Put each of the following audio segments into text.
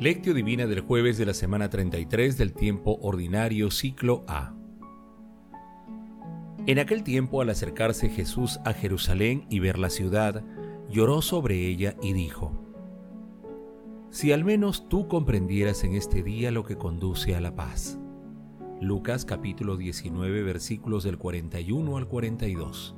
Lectio Divina del jueves de la semana 33 del tiempo ordinario ciclo A. En aquel tiempo al acercarse Jesús a Jerusalén y ver la ciudad, lloró sobre ella y dijo, Si al menos tú comprendieras en este día lo que conduce a la paz. Lucas capítulo 19 versículos del 41 al 42.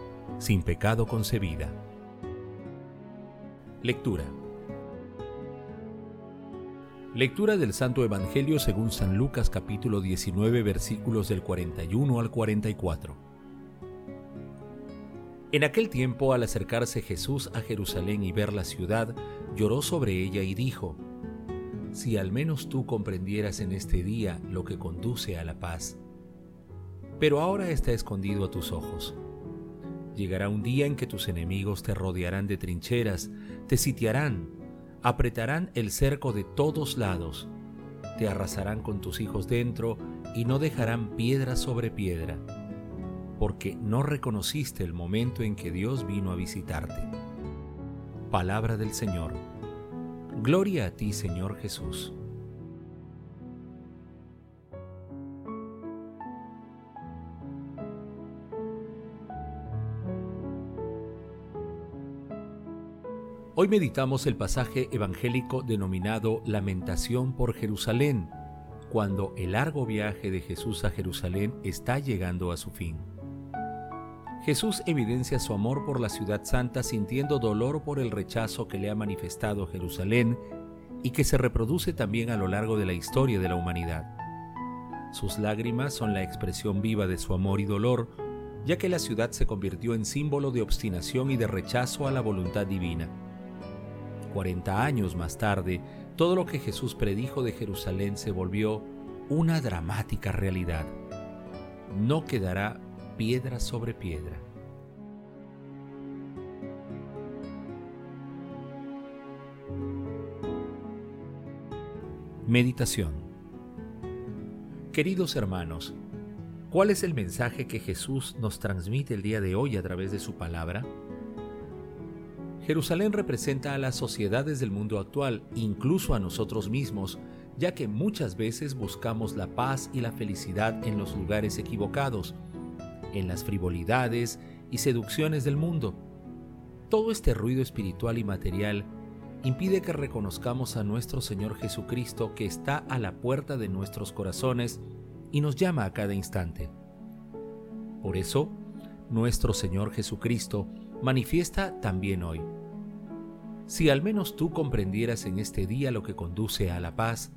sin pecado concebida. Lectura. Lectura del Santo Evangelio según San Lucas capítulo 19 versículos del 41 al 44. En aquel tiempo, al acercarse Jesús a Jerusalén y ver la ciudad, lloró sobre ella y dijo, Si al menos tú comprendieras en este día lo que conduce a la paz. Pero ahora está escondido a tus ojos Llegará un día en que tus enemigos te rodearán de trincheras, te sitiarán, apretarán el cerco de todos lados, te arrasarán con tus hijos dentro y no dejarán piedra sobre piedra, porque no reconociste el momento en que Dios vino a visitarte. Palabra del Señor. Gloria a ti, Señor Jesús. Hoy meditamos el pasaje evangélico denominado Lamentación por Jerusalén, cuando el largo viaje de Jesús a Jerusalén está llegando a su fin. Jesús evidencia su amor por la ciudad santa sintiendo dolor por el rechazo que le ha manifestado Jerusalén y que se reproduce también a lo largo de la historia de la humanidad. Sus lágrimas son la expresión viva de su amor y dolor, ya que la ciudad se convirtió en símbolo de obstinación y de rechazo a la voluntad divina. 40 años más tarde, todo lo que Jesús predijo de Jerusalén se volvió una dramática realidad. No quedará piedra sobre piedra. Meditación Queridos hermanos, ¿cuál es el mensaje que Jesús nos transmite el día de hoy a través de su palabra? Jerusalén representa a las sociedades del mundo actual, incluso a nosotros mismos, ya que muchas veces buscamos la paz y la felicidad en los lugares equivocados, en las frivolidades y seducciones del mundo. Todo este ruido espiritual y material impide que reconozcamos a nuestro Señor Jesucristo que está a la puerta de nuestros corazones y nos llama a cada instante. Por eso, nuestro Señor Jesucristo manifiesta también hoy. Si al menos tú comprendieras en este día lo que conduce a la paz,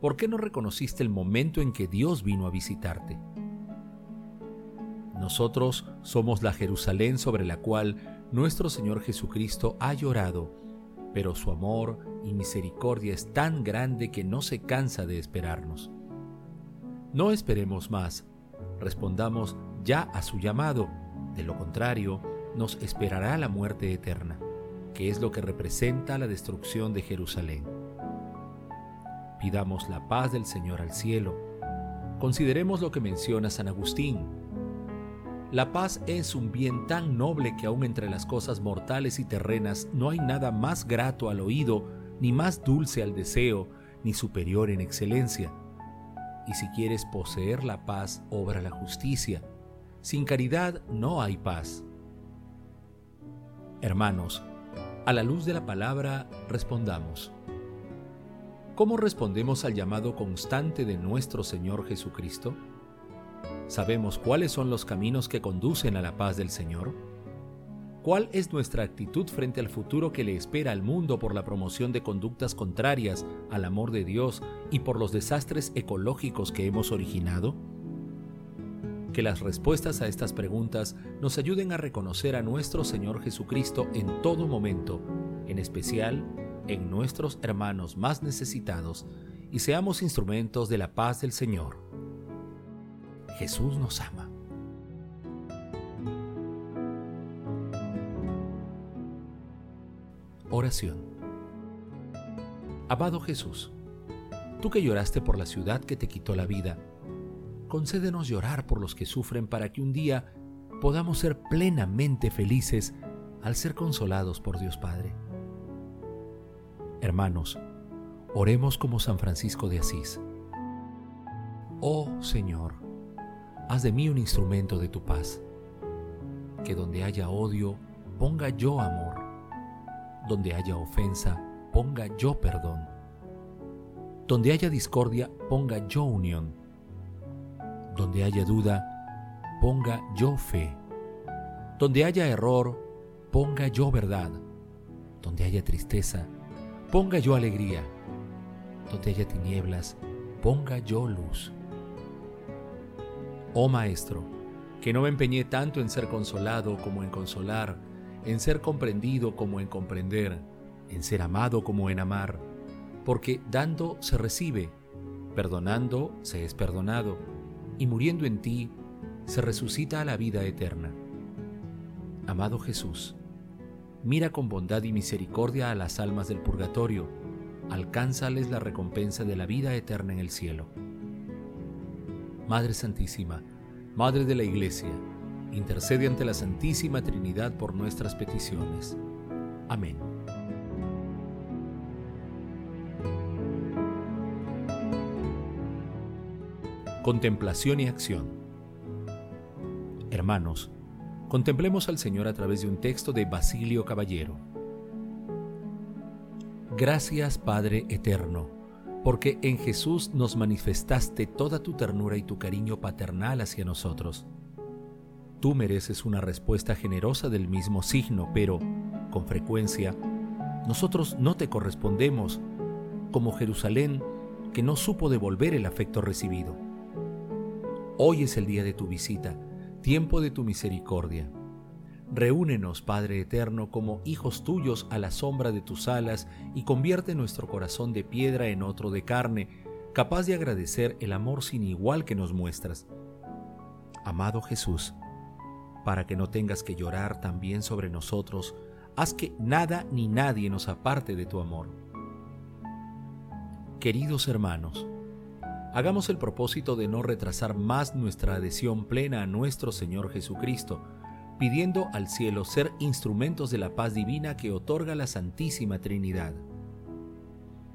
¿por qué no reconociste el momento en que Dios vino a visitarte? Nosotros somos la Jerusalén sobre la cual nuestro Señor Jesucristo ha llorado, pero su amor y misericordia es tan grande que no se cansa de esperarnos. No esperemos más, respondamos ya a su llamado, de lo contrario, nos esperará la muerte eterna, que es lo que representa la destrucción de Jerusalén. Pidamos la paz del Señor al cielo. Consideremos lo que menciona San Agustín. La paz es un bien tan noble que aun entre las cosas mortales y terrenas no hay nada más grato al oído, ni más dulce al deseo, ni superior en excelencia. Y si quieres poseer la paz, obra la justicia. Sin caridad no hay paz. Hermanos, a la luz de la palabra respondamos. ¿Cómo respondemos al llamado constante de nuestro Señor Jesucristo? ¿Sabemos cuáles son los caminos que conducen a la paz del Señor? ¿Cuál es nuestra actitud frente al futuro que le espera al mundo por la promoción de conductas contrarias al amor de Dios y por los desastres ecológicos que hemos originado? Que las respuestas a estas preguntas nos ayuden a reconocer a nuestro Señor Jesucristo en todo momento, en especial en nuestros hermanos más necesitados, y seamos instrumentos de la paz del Señor. Jesús nos ama. Oración. Amado Jesús, tú que lloraste por la ciudad que te quitó la vida, concédenos llorar por los que sufren para que un día podamos ser plenamente felices al ser consolados por Dios Padre. Hermanos, oremos como San Francisco de Asís. Oh Señor, haz de mí un instrumento de tu paz. Que donde haya odio, ponga yo amor. Donde haya ofensa, ponga yo perdón. Donde haya discordia, ponga yo unión donde haya duda, ponga yo fe. Donde haya error, ponga yo verdad. Donde haya tristeza, ponga yo alegría. Donde haya tinieblas, ponga yo luz. Oh Maestro, que no me empeñé tanto en ser consolado como en consolar, en ser comprendido como en comprender, en ser amado como en amar, porque dando se recibe, perdonando se es perdonado y muriendo en ti, se resucita a la vida eterna. Amado Jesús, mira con bondad y misericordia a las almas del purgatorio, alcánzales la recompensa de la vida eterna en el cielo. Madre Santísima, Madre de la Iglesia, intercede ante la Santísima Trinidad por nuestras peticiones. Amén. Contemplación y acción. Hermanos, contemplemos al Señor a través de un texto de Basilio Caballero. Gracias Padre Eterno, porque en Jesús nos manifestaste toda tu ternura y tu cariño paternal hacia nosotros. Tú mereces una respuesta generosa del mismo signo, pero, con frecuencia, nosotros no te correspondemos, como Jerusalén que no supo devolver el afecto recibido. Hoy es el día de tu visita, tiempo de tu misericordia. Reúnenos, Padre Eterno, como hijos tuyos a la sombra de tus alas y convierte nuestro corazón de piedra en otro de carne, capaz de agradecer el amor sin igual que nos muestras. Amado Jesús, para que no tengas que llorar también sobre nosotros, haz que nada ni nadie nos aparte de tu amor. Queridos hermanos, hagamos el propósito de no retrasar más nuestra adhesión plena a nuestro Señor Jesucristo, pidiendo al cielo ser instrumentos de la paz divina que otorga la Santísima Trinidad.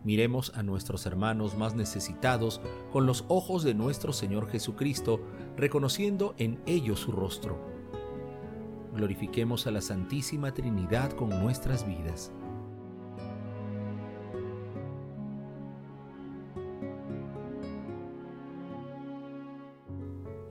Miremos a nuestros hermanos más necesitados con los ojos de nuestro Señor Jesucristo, reconociendo en ellos su rostro. Glorifiquemos a la Santísima Trinidad con nuestras vidas.